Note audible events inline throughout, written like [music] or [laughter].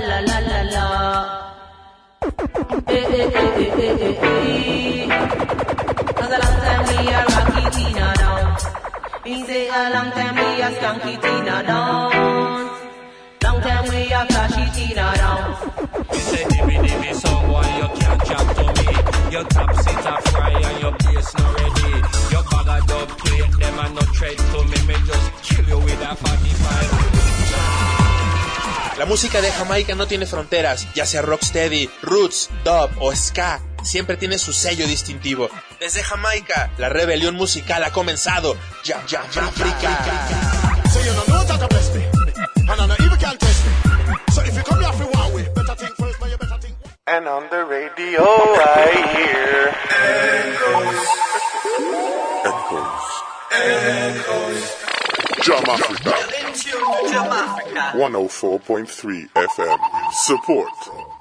la la la la. Eh eh eh eh eh eh eh. Cause a long time we a rocky Tina down. Me say a long time we a skanky Tina down. Long time we a flashy Tina down. You say dimmy dimmy someone you can't chat to me. Your top seat a fry and your bass not ready. Your bag of dub plate them a no tread to me. Me just kill you with a 45. La música de Jamaica no tiene fronteras, ya sea rocksteady, roots, dub o ska, siempre tiene su sello distintivo. Desde Jamaica, la rebelión musical ha comenzado. Ya, ya, ya. And on the radio I hear Jam Africa. 104.3 FM. Support.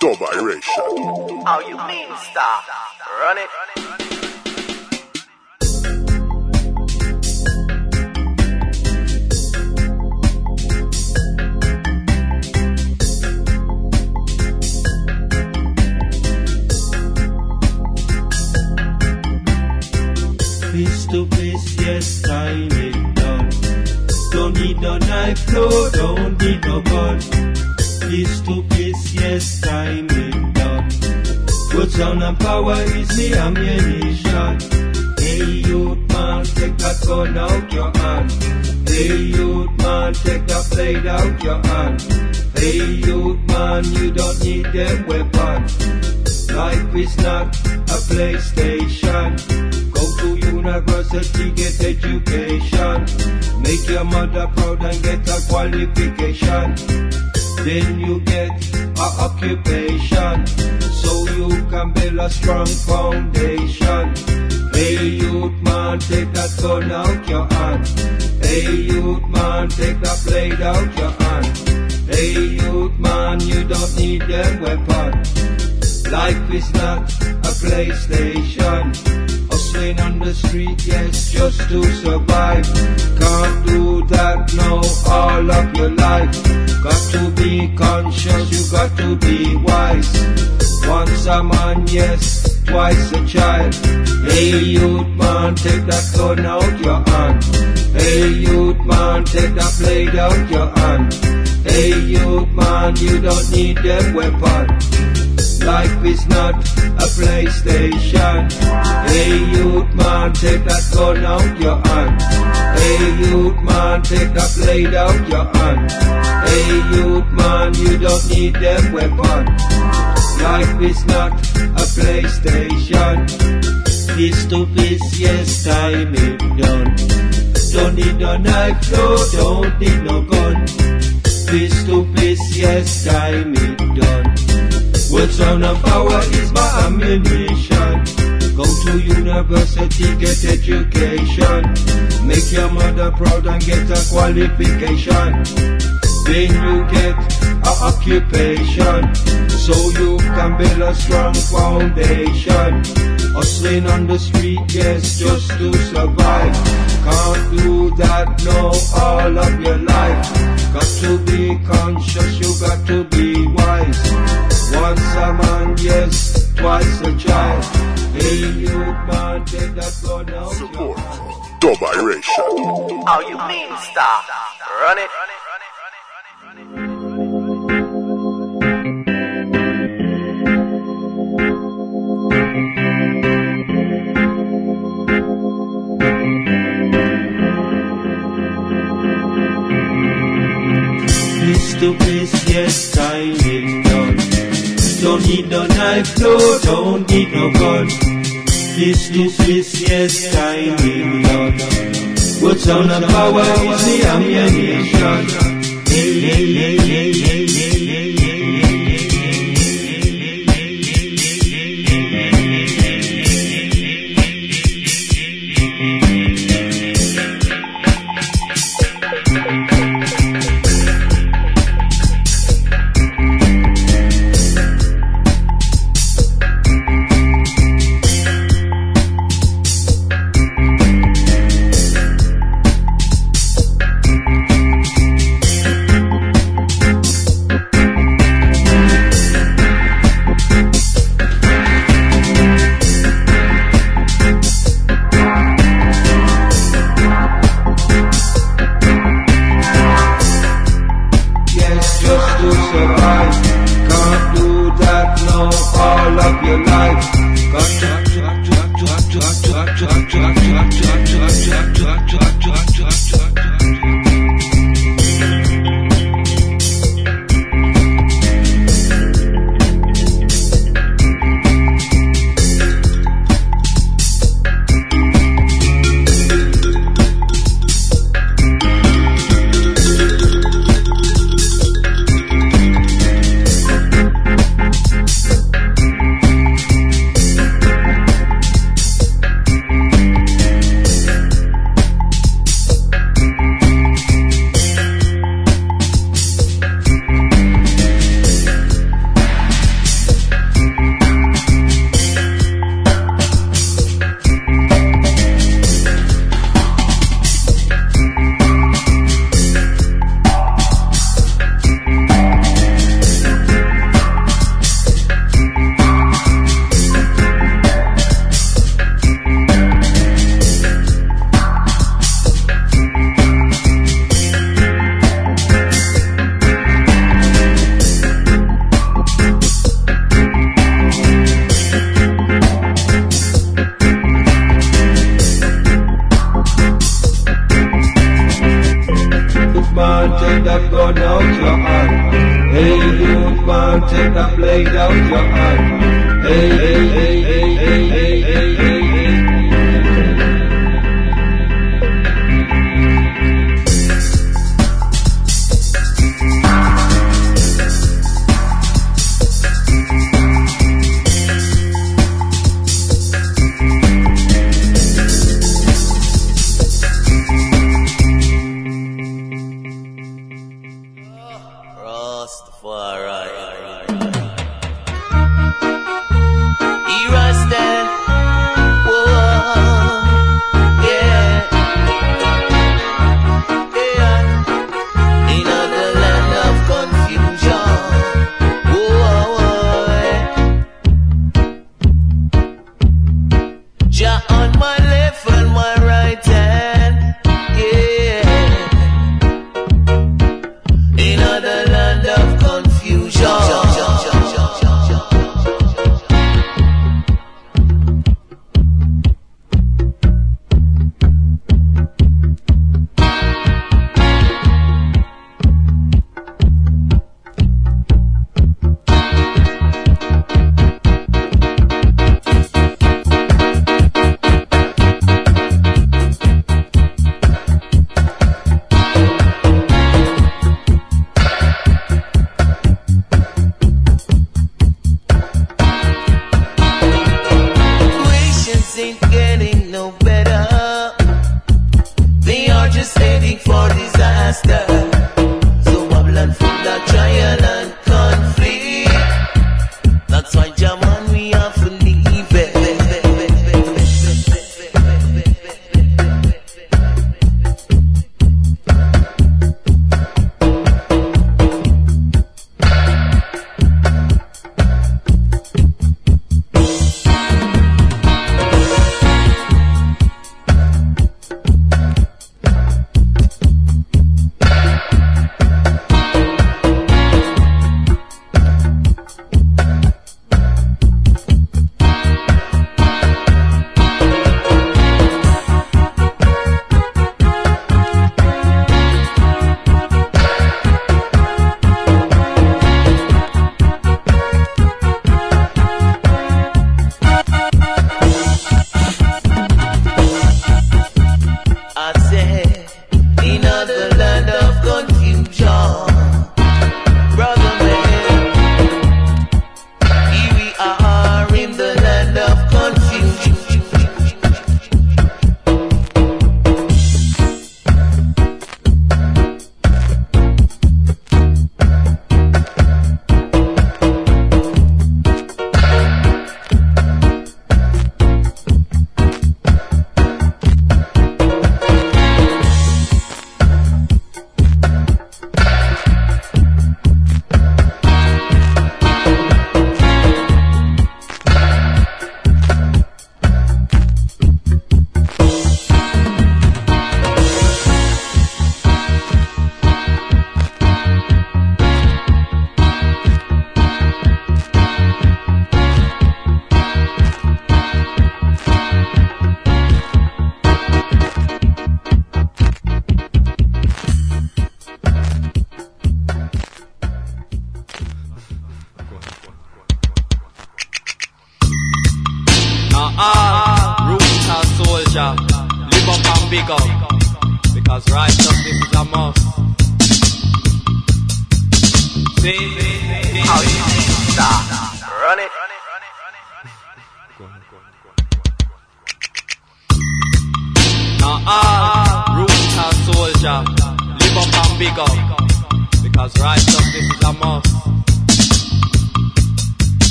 Dubairation. How you mean stop? Run it. Face to face, yes, time it done. Don't need no knife, no, don't need no gun. Face to face, yes, time it done. Put sound and power is the ammunition. Hey, youth man, take that gun out your hand. Hey, youth man, take that blade out your hand. Hey, youth man, you don't need them weapon. Life is not a PlayStation. University, get education. Make your mother proud and get a qualification. Then you get a occupation. So you can build a strong foundation. Hey youth man, take that gun out your hand. Hey youth man, take that blade out your hand. Hey youth man, you don't need them weapon. Life is not a PlayStation. Hustling on the street, yes, just to survive. Can't do that no, all of your life. Got to be conscious, you got to be wise. Once a man, yes, twice a child. Hey, youth man, take that gun out your hand. Hey, youth man, take that blade out your hand. Hey, youth man, you don't need them weapon. Life is not a PlayStation. Hey, youth man, take that gun out your hand. Hey, youth man, take that blade out your hand. Hey, youth man, you don't need them weapon. Life is not a PlayStation. Fist to fist, yes, time it done. Don't need no knife, no, don't need no gun. Fist to fist, yes, time it done. On the power is my ammunition. Go to university, get education. Make your mother proud and get a qualification. Then you get a occupation. So you can build a strong foundation. Hustling on the street, yes, just to survive. Can't do that, no, all of your life. Got to be conscious, you got to be wise. Once a man, yes, twice a child. Hey, youth man, take that gun out. Support. Dubairation. How you mean stop? Run it. Face to face, yes, time is done. Don't need no knife, no, don't need no gun. This, to this, yes, time is done. What's on the power is the ammunition. Hey, hey, hey, hey, hey, hey,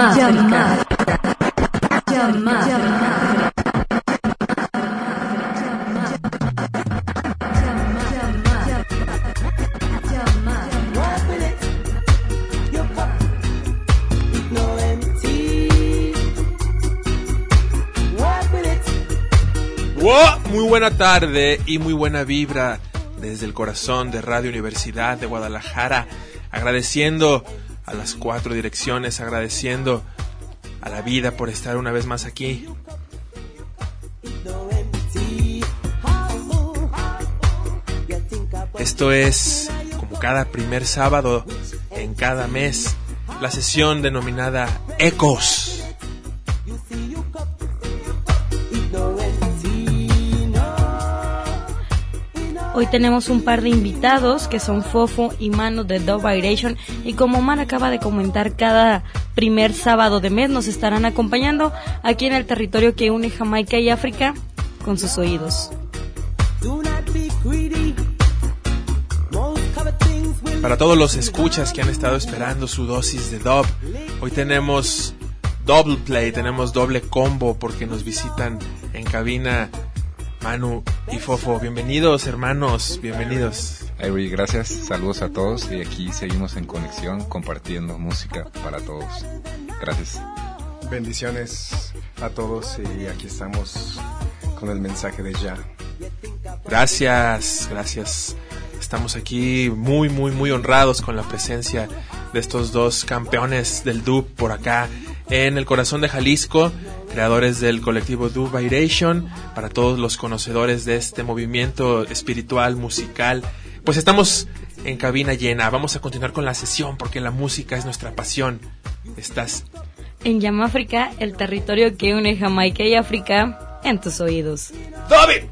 Jamaica. Jamaica. Wow, muy buena tarde y muy buena vibra desde el corazón de Radio Universidad de Guadalajara, agradeciendo cuatro direcciones, agradeciendo a la vida por estar una vez más aquí. Esto es, como cada primer sábado en cada mes, la sesión denominada Ecos. Hoy tenemos un par de invitados que son Fofo y Mano de Dove Vibration y como Omar acaba de comentar cada primer sábado de mes nos estarán acompañando aquí en el territorio que une Jamaica y África con sus oídos. Para todos los escuchas que han estado esperando su dosis de dub, hoy tenemos double play, tenemos doble combo porque nos visitan en cabina Manu y Fofo. Bienvenidos hermanos, bienvenidos. Avery, gracias, saludos a todos y aquí seguimos en conexión compartiendo música para todos. Gracias. Bendiciones a todos y aquí estamos con el mensaje de ya. Gracias, gracias. Estamos aquí muy, muy, muy honrados con la presencia de estos dos campeones del dub por acá en el corazón de Jalisco, creadores del colectivo Dub Vibration, para todos los conocedores de este movimiento espiritual, musical. Pues estamos en cabina llena. Vamos a continuar con la sesión porque la música es nuestra pasión. Estás En Yamáfrica, el territorio que une Jamaica y África en tus oídos. David.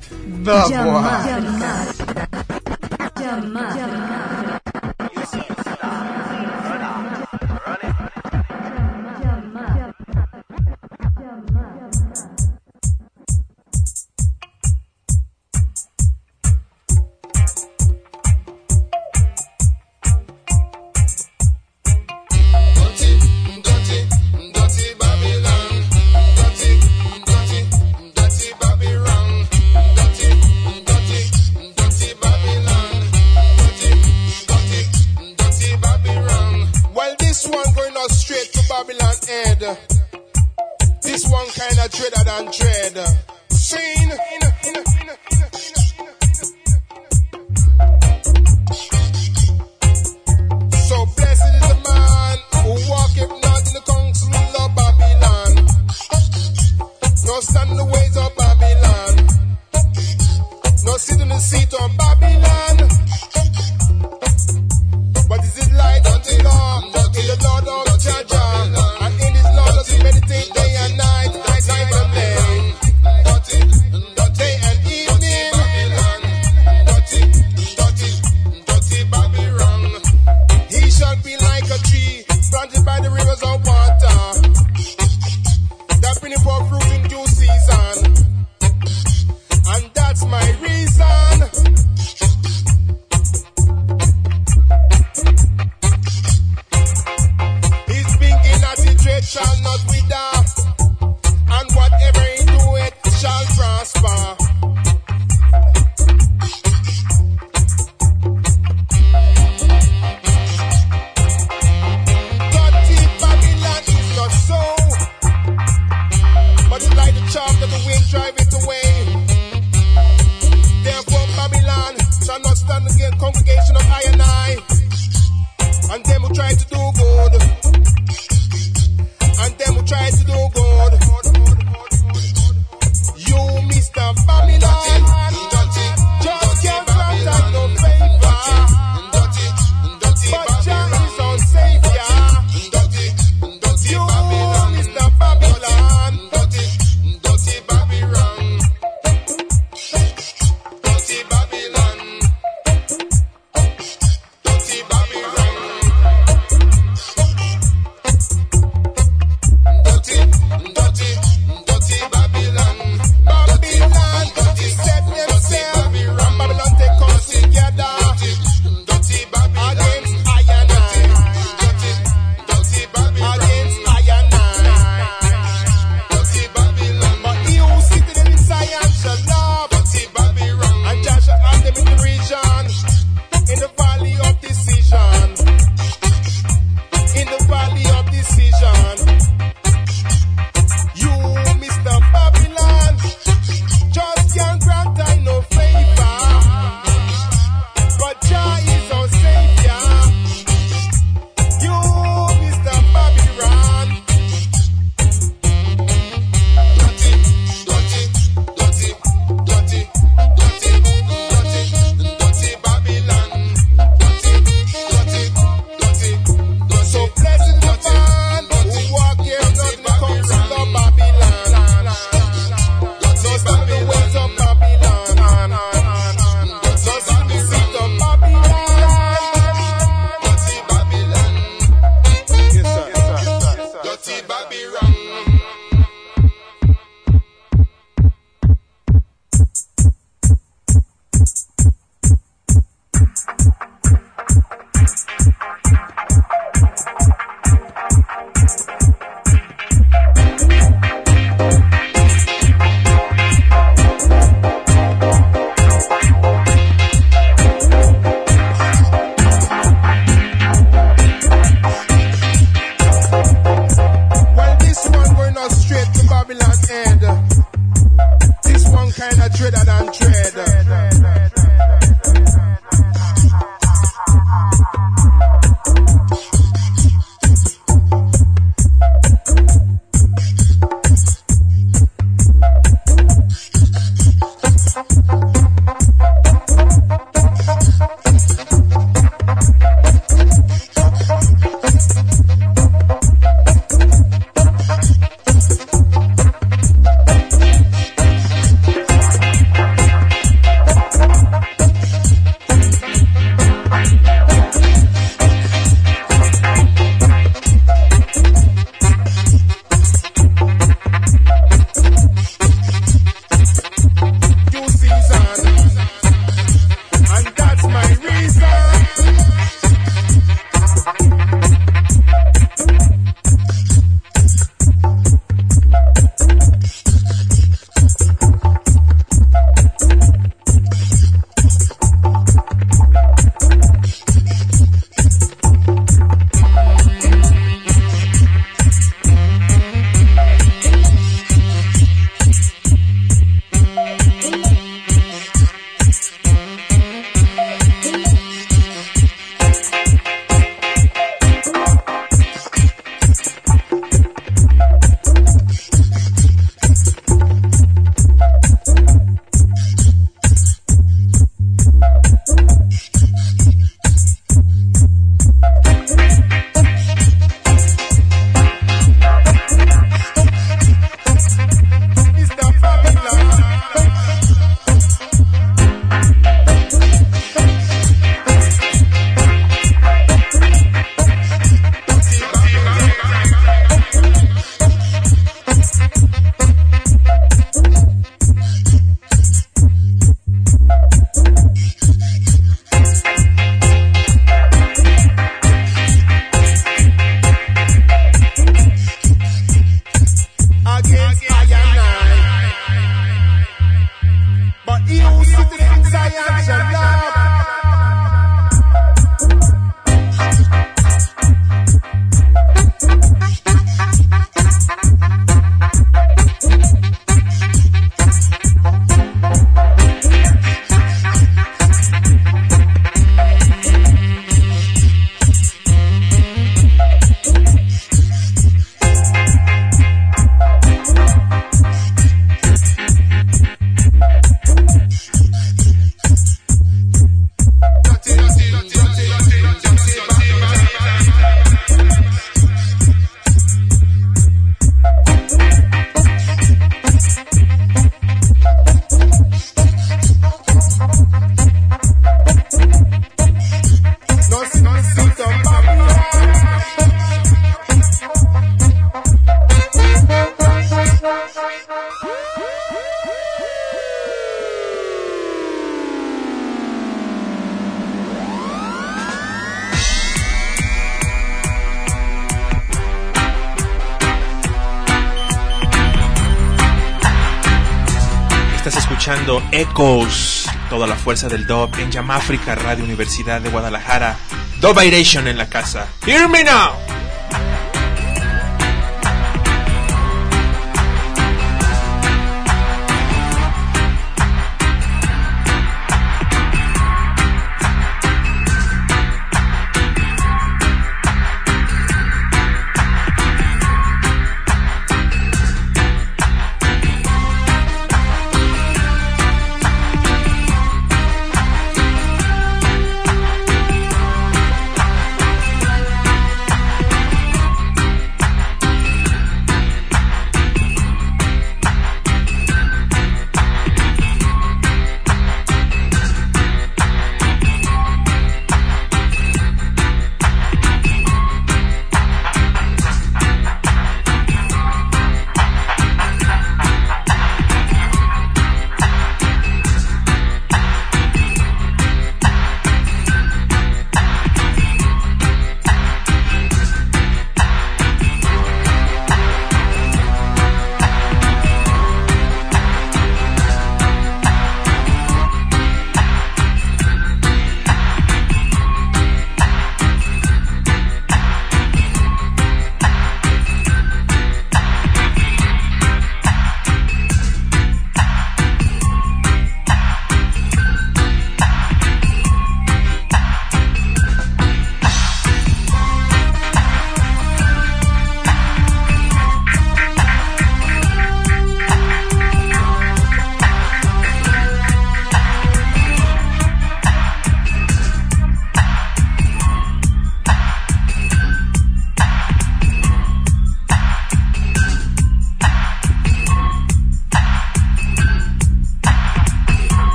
Echoes, toda la fuerza del dub en Yamáfrica Radio Universidad de Guadalajara. Dub en la casa. Hear me now.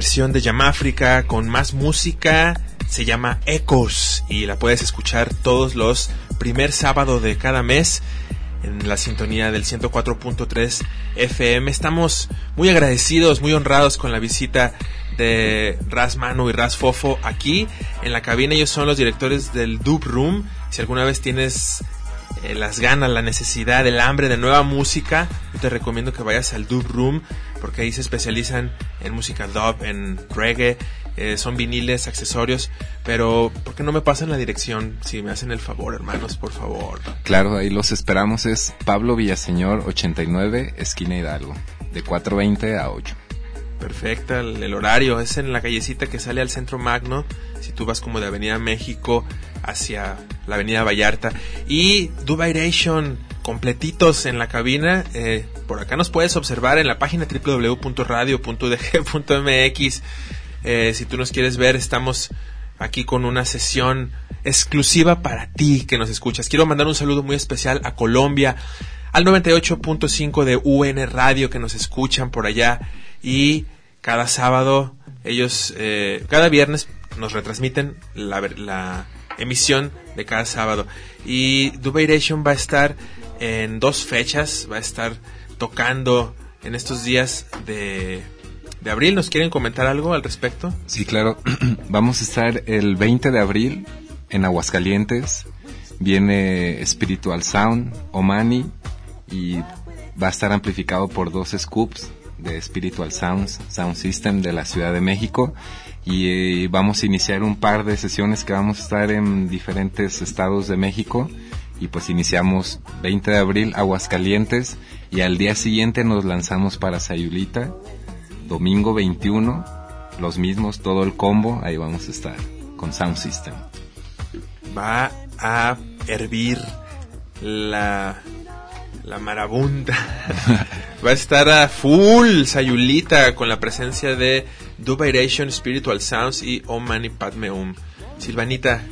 Versión de Yamáfrica con más música. Se llama Ecos y la puedes escuchar todos los primer sábado de cada mes en la sintonía del 104.3 FM. Estamos muy agradecidos, muy honrados con la visita de Ras Manu y Ras Fofo aquí en la cabina. Ellos son los directores del Dub Room. Si alguna vez tienes eh, las ganas, la necesidad, el hambre de nueva música, yo te recomiendo que vayas al Dub Room porque ahí se especializan en música dub, en reggae, eh, son viniles, accesorios, pero ¿por qué no me pasan la dirección? Si me hacen el favor, hermanos, por favor. Claro, ahí los esperamos. Es Pablo Villaseñor 89, esquina Hidalgo, de 4.20 a 8. Perfecta, el, el horario es en la callecita que sale al centro Magno, si tú vas como de Avenida México hacia la Avenida Vallarta. Y Dubairation, completitos en la cabina. Eh, por acá nos puedes observar en la página www.radio.dg.mx. Eh, si tú nos quieres ver, estamos aquí con una sesión exclusiva para ti que nos escuchas. Quiero mandar un saludo muy especial a Colombia, al 98.5 de UN Radio que nos escuchan por allá y cada sábado ellos, eh, cada viernes nos retransmiten la, la emisión de cada sábado. Y Dubairation va a estar en dos fechas, va a estar tocando en estos días de, de abril. ¿Nos quieren comentar algo al respecto? Sí, claro. [clears throat] Vamos a estar el 20 de abril en Aguascalientes. Viene Spiritual Sound, Omani, y va a estar amplificado por dos scoops de Spiritual Sounds, Sound System de la Ciudad de México. Y eh, vamos a iniciar un par de sesiones que vamos a estar en diferentes estados de México. Y pues iniciamos 20 de abril Aguascalientes y al día siguiente nos lanzamos para Sayulita, domingo 21, los mismos, todo el combo, ahí vamos a estar con Sound System. Va a hervir la, la marabunta. [laughs] Va a estar a full Sayulita con la presencia de Dubairation Spiritual Sounds y Om Mani Padme Hum. Silvanita,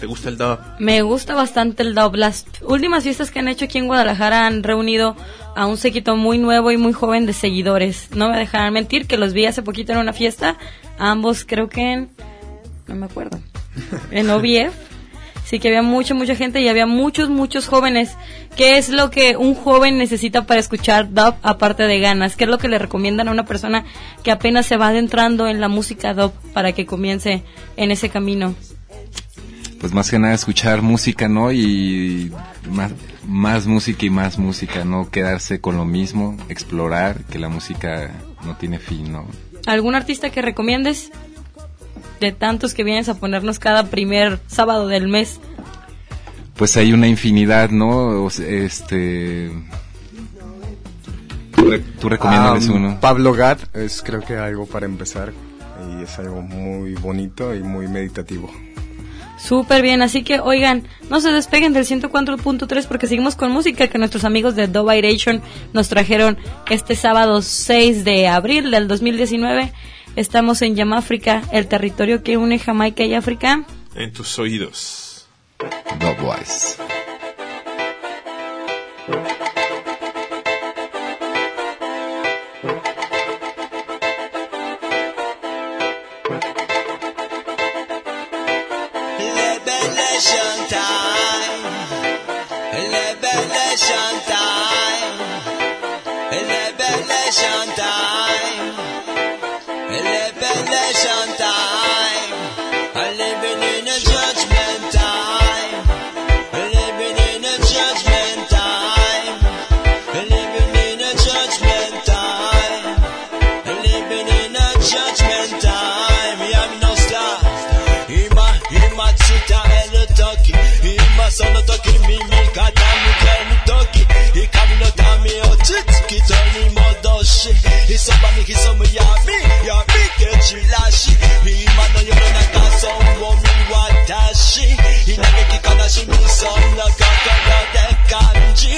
¿te gusta el dub? Me gusta bastante el dub. Las últimas fiestas que han hecho aquí en Guadalajara han reunido a un séquito muy nuevo y muy joven de seguidores. No me dejarán mentir que los vi hace poquito en una fiesta. Ambos creo que en... no me acuerdo. [laughs] En OBF. Sí que había mucha, mucha gente y había muchos, muchos jóvenes. ¿Qué es lo que un joven necesita para escuchar dub aparte de ganas? ¿Qué es lo que le recomiendan a una persona que apenas se va adentrando en la música dub para que comience en ese camino? Pues más que nada escuchar música, ¿no? Y más, más música y más música, ¿no? Quedarse con lo mismo, explorar, que la música no tiene fin, ¿no? ¿Algún artista que recomiendes? De tantos que vienes a ponernos cada primer sábado del mes. Pues hay una infinidad, ¿no? Este... Tú, re- tú recomiéndales Ah, uno. Pablo Gad es creo que algo para empezar y es algo muy bonito y muy meditativo. Súper bien, así que oigan, no se despeguen del 104.3 porque seguimos con música que nuestros amigos de Dubairation nos trajeron este sábado 6 de abril del 2019. Estamos en Yamáfrica, el territorio que une Jamaica y África. En tus oídos. Dubwise. Liberation time. Liberation time. I'm living in a judgment time. Living in a judgment time. Living in a judgment time. Living in a judgment time. Yeah, I'm no star. Ima, ima chita el toki. Ima sono toki mimi kata mi keni toki. 調子いそばに潜む闇闇蹴散らし今の世の中損を見渡し嘆き悲しみその心で感じ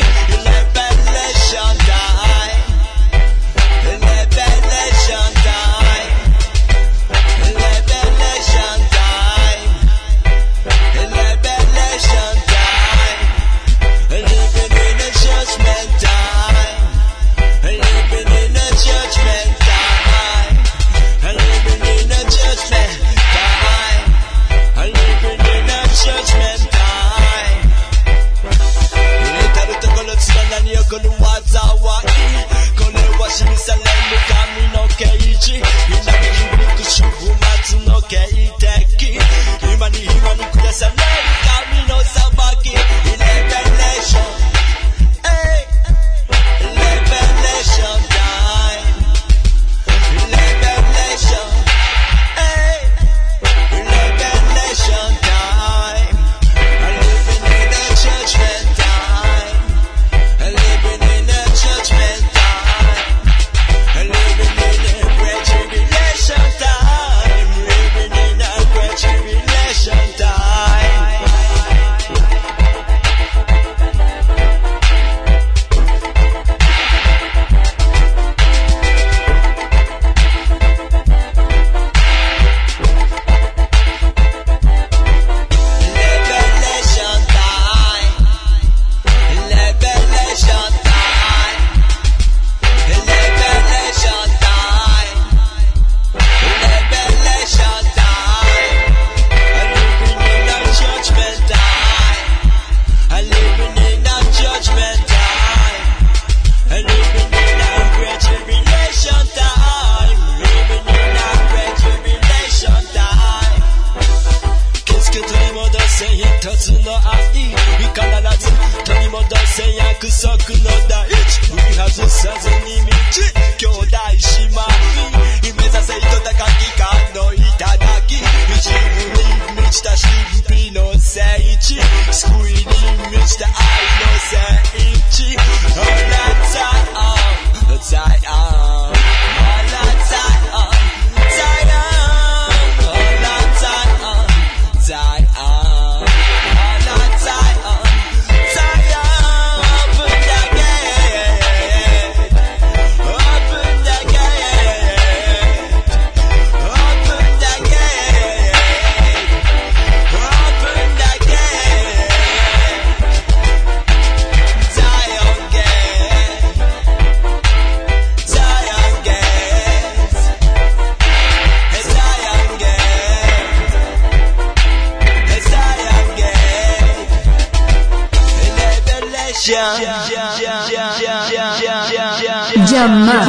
Llama.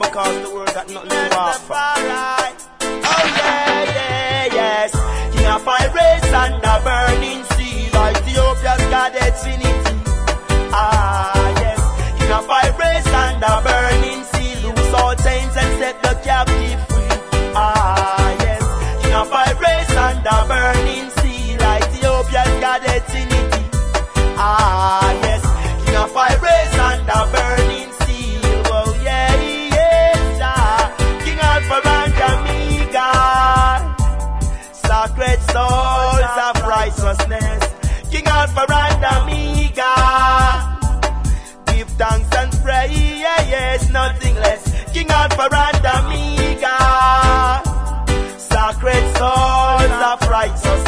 Because the world got nothing to offer. Oh yeah, yeah, yes. King of pirates and the birds. Amiga. Give thanks and pray, yeah, yes, nothing less. King Alpha and Amiga. Sacred souls of righteousness.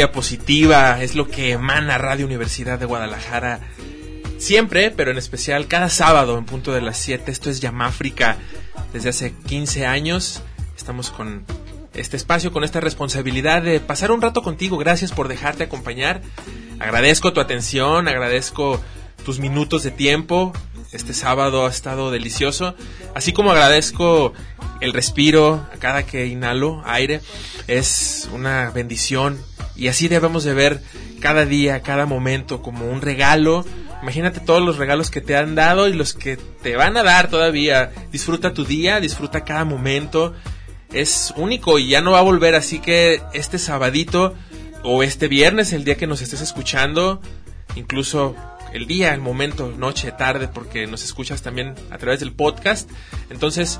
Positiva es lo que emana Radio Universidad de Guadalajara. Siempre, pero en especial cada sábado en punto de las 7. Esto es Yamáfrica. Desde hace 15 años estamos con este espacio, con esta responsabilidad de pasar un rato contigo. Gracias por dejarte acompañar. Agradezco tu atención, agradezco tus minutos de tiempo. Este sábado ha estado delicioso. Así como agradezco el respiro a cada que inhalo aire. Es una bendición. Y así debemos de ver cada día, cada momento como un regalo. Imagínate todos los regalos que te han dado y los que te van a dar todavía. Disfruta tu día, disfruta cada momento. Es único y ya no va a volver. Así que este sabadito o este viernes, el día que nos estés escuchando, incluso el día, el momento, noche, tarde, porque nos escuchas también a través del podcast. Entonces,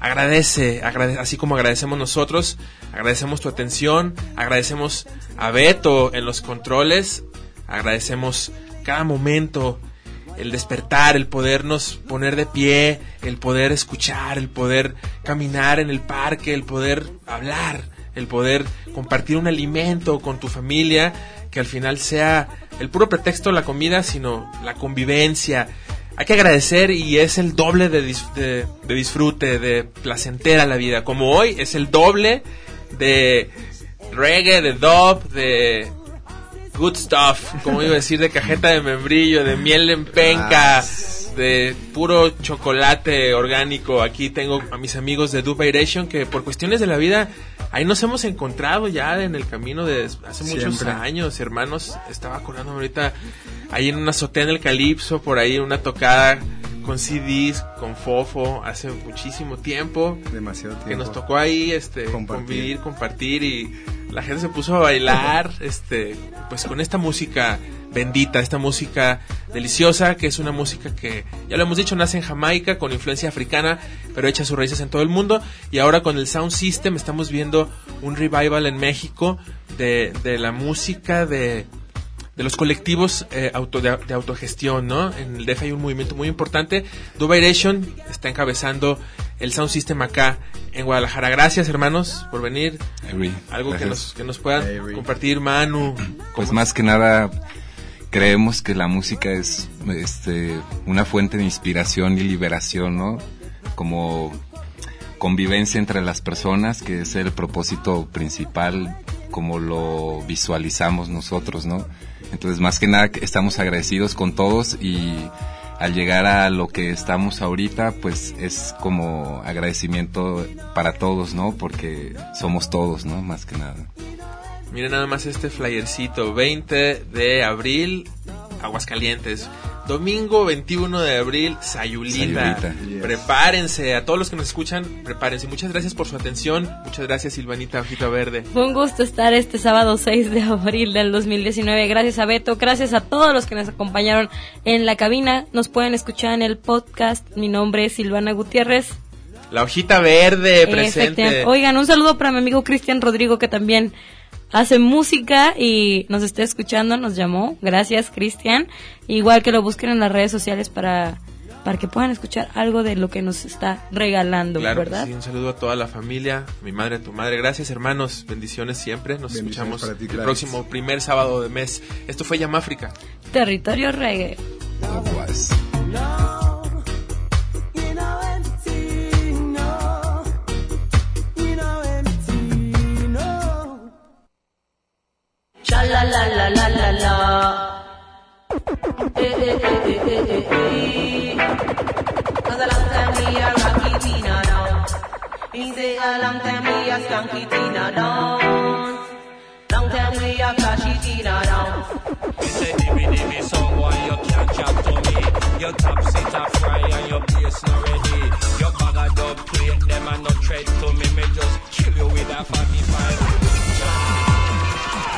agradece, agrade- así como agradecemos nosotros, agradecemos tu atención, agradecemos a Beto en los controles, agradecemos cada momento, el despertar, el podernos poner de pie, el poder escuchar, el poder caminar en el parque, el poder hablar, el poder compartir un alimento con tu familia, que al final sea el puro pretexto la comida, sino la convivencia. Hay que agradecer y es el doble de, dis- de- disfrute, de placentera la vida. Como hoy es el doble de reggae, de dub, de good stuff, como iba a decir, de cajeta de membrillo, de miel en penca, de puro chocolate orgánico. Aquí tengo a mis amigos de Dubairation que por cuestiones de la vida ahí nos hemos encontrado ya en el camino de hace muchos años, hermanos. Estaba acordándome ahorita ahí en una azotea en el Calipso, por ahí una tocada con CDs, con Fofo, hace muchísimo tiempo. Demasiado tiempo. Que nos tocó ahí este Compartir. convivir, compartir y la gente se puso a bailar [laughs] este pues con esta música bendita, esta música deliciosa, que es una música que, ya lo hemos dicho, nace en Jamaica con influencia africana, pero echa sus raíces en todo el mundo. Y ahora con el Sound System estamos viendo un revival en México de, de la música de, de los colectivos eh, auto, de, de autogestión, ¿no? En el DF hay un movimiento muy importante. Dubairation está encabezando el Sound System acá en Guadalajara. Gracias, hermanos, por venir. Avery, Algo que nos, que nos puedan compartir, Manu. Pues más que nada creemos que la música es este una fuente de inspiración y liberación, ¿no? Como convivencia entre las personas, que es el propósito principal como lo visualizamos nosotros, ¿no? Entonces, más que nada estamos agradecidos con todos y al llegar a lo que estamos ahorita, pues es como agradecimiento para todos, ¿no? Porque somos todos, ¿no? Más que nada. Miren nada más este flyercito. 20 de abril, Aguascalientes. Domingo 21 de abril, Sayulita. Sayulita. Yes. Prepárense, a todos los que nos escuchan, prepárense. Muchas gracias por su atención. Muchas gracias, Silvanita Ojito Verde. Fue un gusto estar este sábado 6 de abril del 2019. Gracias a Beto, gracias a todos los que nos acompañaron en la cabina. Nos pueden escuchar en el podcast. Mi nombre es Silvana Gutiérrez. La hojita verde presente. Oigan, un saludo para mi amigo Cristian Rodrigo que también hace música y nos está escuchando, nos llamó. Gracias, Cristian. Igual que lo busquen en las redes sociales para para que puedan escuchar algo de lo que nos está regalando, Claro, ¿verdad? sí, un saludo a toda la familia, mi madre, tu madre. Gracias, hermanos. Bendiciones siempre. Nos Bendiciones escuchamos ti, el próximo primer sábado de mes. Esto fue Yamáfrica. Territorio reggae. La la la la la la. Eh eh eh eh eh eh. Cause a long time we a rocky Tina down. He say a long time we a skanky Tina down. Long time we a flashy Tina down. Me say dimmy dimmy someone you can't chat to me. Your top seat a fry and your bass not ready. Your bag of dub plate them a no tread to me. Me just kill you with a 45.